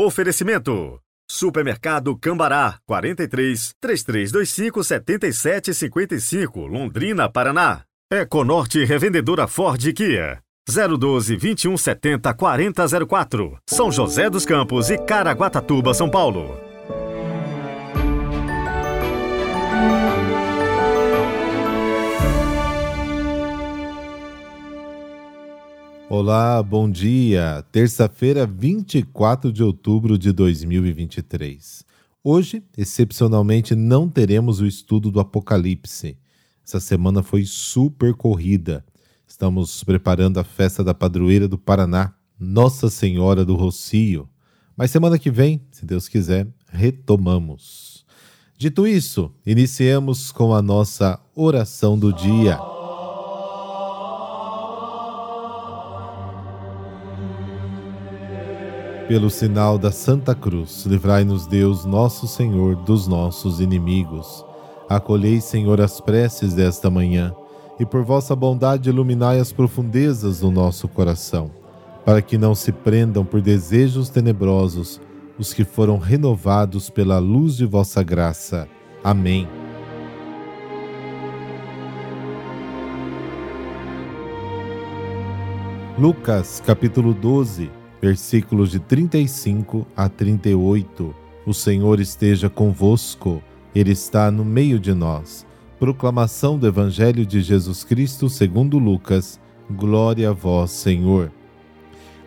Oferecimento. Supermercado Cambará, 43 3325 7755, Londrina, Paraná. Econorte Revendedora Ford Kia. 012 2170 4004, São José dos Campos e Caraguatatuba, São Paulo. Olá, bom dia. Terça-feira, 24 de outubro de 2023. Hoje, excepcionalmente, não teremos o estudo do Apocalipse. Essa semana foi super corrida. Estamos preparando a festa da padroeira do Paraná, Nossa Senhora do Rocio. Mas semana que vem, se Deus quiser, retomamos. Dito isso, iniciemos com a nossa oração do dia. Pelo sinal da Santa Cruz, livrai-nos Deus, nosso Senhor, dos nossos inimigos. Acolhei, Senhor, as preces desta manhã, e por vossa bondade iluminai as profundezas do nosso coração, para que não se prendam por desejos tenebrosos os que foram renovados pela luz de vossa graça. Amém. Lucas capítulo 12 versículos de 35 a 38. O Senhor esteja convosco, Ele está no meio de nós. Proclamação do Evangelho de Jesus Cristo segundo Lucas. Glória a vós, Senhor.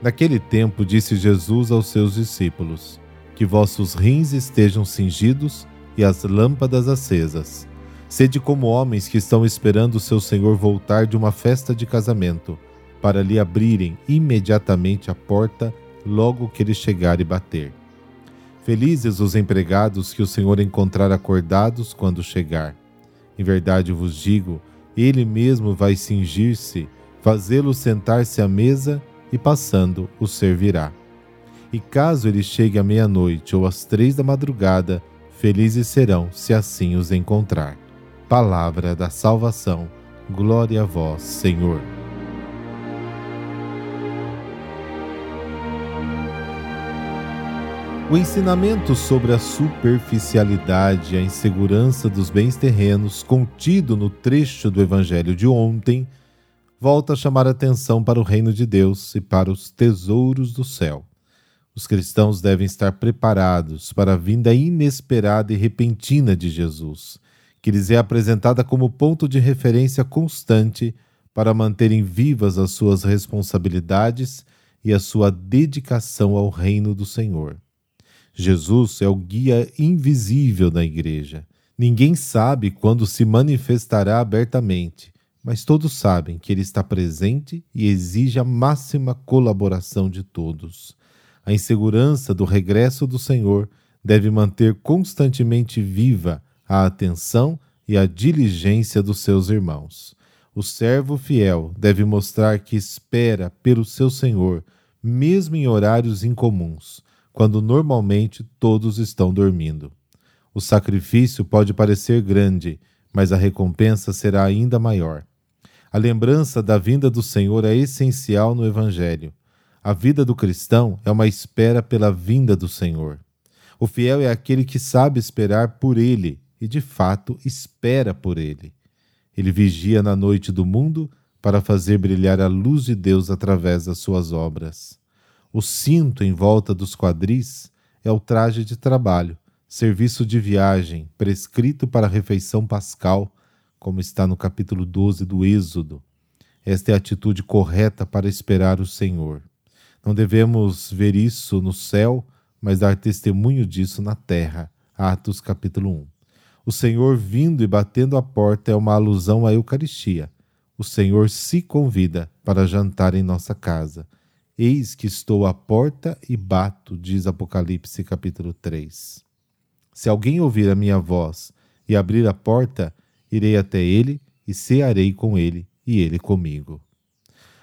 Naquele tempo disse Jesus aos seus discípulos: Que vossos rins estejam cingidos e as lâmpadas acesas. Sede como homens que estão esperando seu Senhor voltar de uma festa de casamento para lhe abrirem imediatamente a porta logo que ele chegar e bater. Felizes os empregados que o Senhor encontrar acordados quando chegar. Em verdade vos digo, ele mesmo vai cingir-se, fazê-lo sentar-se à mesa e passando o servirá. E caso ele chegue à meia-noite ou às três da madrugada, felizes serão se assim os encontrar. Palavra da salvação. Glória a vós, Senhor. O ensinamento sobre a superficialidade e a insegurança dos bens terrenos, contido no trecho do Evangelho de ontem, volta a chamar atenção para o reino de Deus e para os tesouros do céu. Os cristãos devem estar preparados para a vinda inesperada e repentina de Jesus, que lhes é apresentada como ponto de referência constante para manterem vivas as suas responsabilidades e a sua dedicação ao reino do Senhor. Jesus é o guia invisível da igreja. Ninguém sabe quando se manifestará abertamente, mas todos sabem que ele está presente e exige a máxima colaboração de todos. A insegurança do regresso do Senhor deve manter constantemente viva a atenção e a diligência dos seus irmãos. O servo fiel deve mostrar que espera pelo seu Senhor, mesmo em horários incomuns quando normalmente todos estão dormindo. O sacrifício pode parecer grande, mas a recompensa será ainda maior. A lembrança da vinda do Senhor é essencial no Evangelho. A vida do cristão é uma espera pela vinda do Senhor. O fiel é aquele que sabe esperar por Ele e, de fato, espera por Ele. Ele vigia na noite do mundo para fazer brilhar a luz de Deus através das suas obras. O cinto em volta dos quadris é o traje de trabalho, serviço de viagem, prescrito para a refeição pascal, como está no capítulo 12 do Êxodo. Esta é a atitude correta para esperar o Senhor. Não devemos ver isso no céu, mas dar testemunho disso na terra. Atos capítulo 1. O Senhor vindo e batendo a porta é uma alusão à Eucaristia. O Senhor se convida para jantar em nossa casa. Eis que estou à porta e bato, diz Apocalipse capítulo 3. Se alguém ouvir a minha voz e abrir a porta, irei até ele e cearei com ele e ele comigo.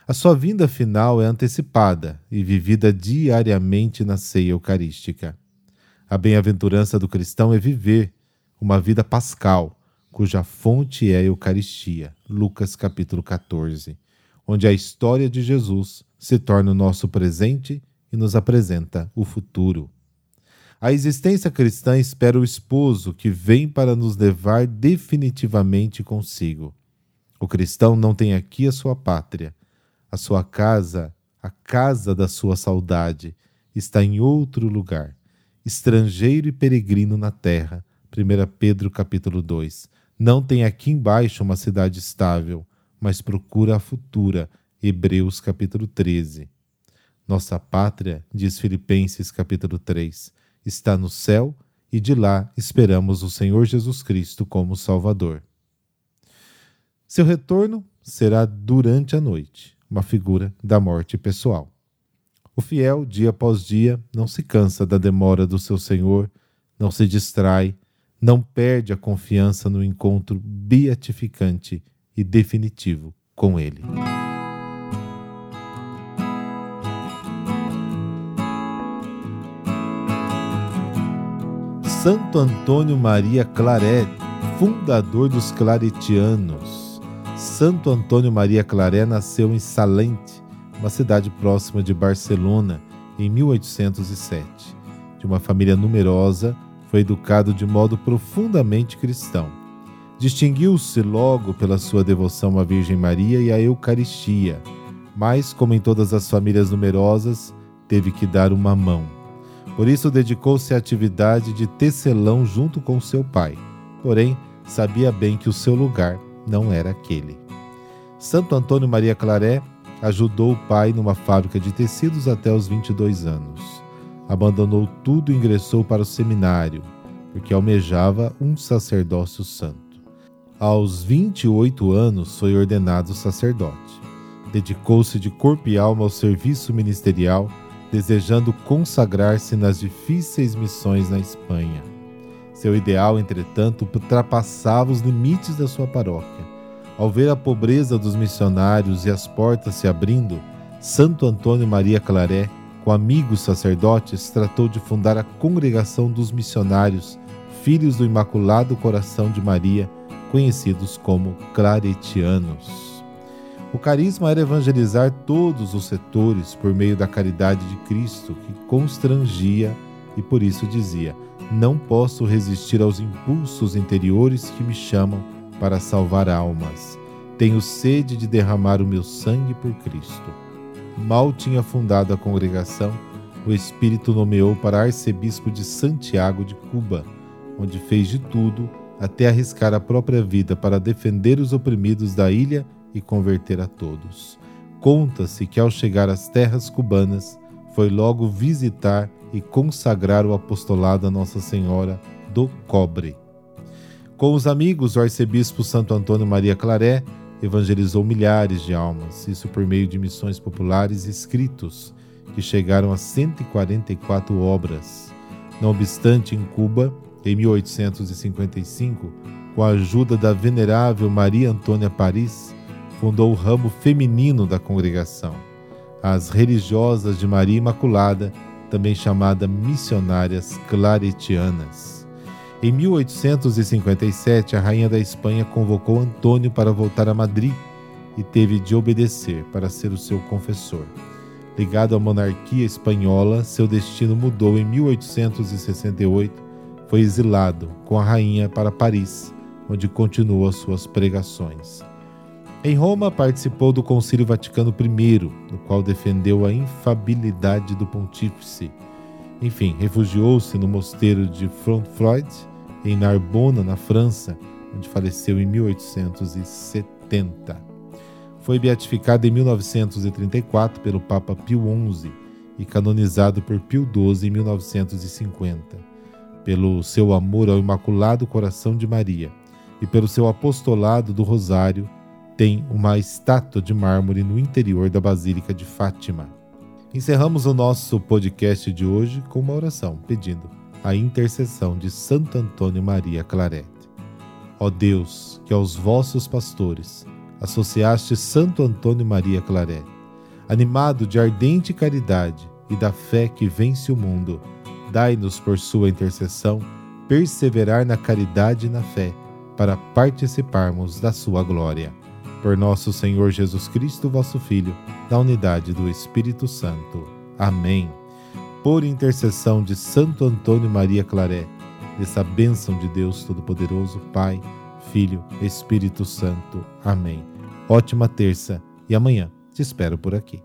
A sua vinda final é antecipada e vivida diariamente na ceia eucarística. A bem-aventurança do cristão é viver uma vida pascal, cuja fonte é a Eucaristia. Lucas capítulo 14, onde a história de Jesus se torna o nosso presente e nos apresenta o futuro. A existência cristã espera o esposo que vem para nos levar definitivamente consigo. O cristão não tem aqui a sua pátria, a sua casa, a casa da sua saudade, está em outro lugar, estrangeiro e peregrino na terra. 1 Pedro capítulo 2. Não tem aqui embaixo uma cidade estável, mas procura a futura. Hebreus capítulo 13. Nossa pátria, diz Filipenses capítulo 3, está no céu e de lá esperamos o Senhor Jesus Cristo como Salvador. Seu retorno será durante a noite, uma figura da morte pessoal. O fiel, dia após dia, não se cansa da demora do seu Senhor, não se distrai, não perde a confiança no encontro beatificante e definitivo com Ele. Santo Antônio Maria Claret, fundador dos claretianos. Santo Antônio Maria Claret nasceu em Salente, uma cidade próxima de Barcelona, em 1807. De uma família numerosa, foi educado de modo profundamente cristão. Distinguiu-se logo pela sua devoção à Virgem Maria e à Eucaristia, mas, como em todas as famílias numerosas, teve que dar uma mão por isso dedicou-se à atividade de tecelão junto com seu pai. Porém, sabia bem que o seu lugar não era aquele. Santo Antônio Maria Claré ajudou o pai numa fábrica de tecidos até os 22 anos. Abandonou tudo e ingressou para o seminário, porque almejava um sacerdócio santo. Aos 28 anos foi ordenado sacerdote. Dedicou-se de corpo e alma ao serviço ministerial desejando consagrar-se nas difíceis missões na Espanha. Seu ideal, entretanto, ultrapassava os limites da sua paróquia. Ao ver a pobreza dos missionários e as portas se abrindo, Santo Antônio Maria Claré, com amigos sacerdotes, tratou de fundar a Congregação dos Missionários, Filhos do Imaculado Coração de Maria, conhecidos como Claretianos. O carisma era evangelizar todos os setores por meio da caridade de Cristo, que constrangia e por isso dizia: Não posso resistir aos impulsos interiores que me chamam para salvar almas. Tenho sede de derramar o meu sangue por Cristo. Mal tinha fundado a congregação, o Espírito nomeou para arcebispo de Santiago de Cuba, onde fez de tudo até arriscar a própria vida para defender os oprimidos da ilha e converter a todos. Conta-se que ao chegar às terras cubanas, foi logo visitar e consagrar o apostolado a Nossa Senhora do Cobre. Com os amigos, o arcebispo Santo Antônio Maria Claré evangelizou milhares de almas, isso por meio de missões populares e escritos, que chegaram a 144 obras. Não obstante, em Cuba, em 1855, com a ajuda da venerável Maria Antônia Paris, fundou o ramo feminino da congregação, as religiosas de Maria Imaculada, também chamadas missionárias claretianas. Em 1857, a rainha da Espanha convocou Antônio para voltar a Madrid e teve de obedecer para ser o seu confessor. Ligado à monarquia espanhola, seu destino mudou em 1868. Foi exilado com a rainha para Paris, onde continuou suas pregações. Em Roma, participou do Concílio Vaticano I, no qual defendeu a infabilidade do pontífice. Enfim, refugiou-se no mosteiro de Frontfroid, em Narbona, na França, onde faleceu em 1870. Foi beatificado em 1934 pelo Papa Pio XI e canonizado por Pio XII em 1950. Pelo seu amor ao Imaculado Coração de Maria e pelo seu apostolado do Rosário, tem uma estátua de mármore no interior da Basílica de Fátima. Encerramos o nosso podcast de hoje com uma oração pedindo a intercessão de Santo Antônio Maria Claret. Ó Deus, que aos vossos pastores associaste Santo Antônio Maria Claret, animado de ardente caridade e da fé que vence o mundo, dai-nos por sua intercessão perseverar na caridade e na fé, para participarmos da sua glória por nosso Senhor Jesus Cristo, vosso Filho, da unidade do Espírito Santo. Amém. por intercessão de Santo Antônio Maria Claré, dessa bênção de Deus Todo-Poderoso, Pai, Filho, Espírito Santo. Amém. Ótima terça e amanhã te espero por aqui.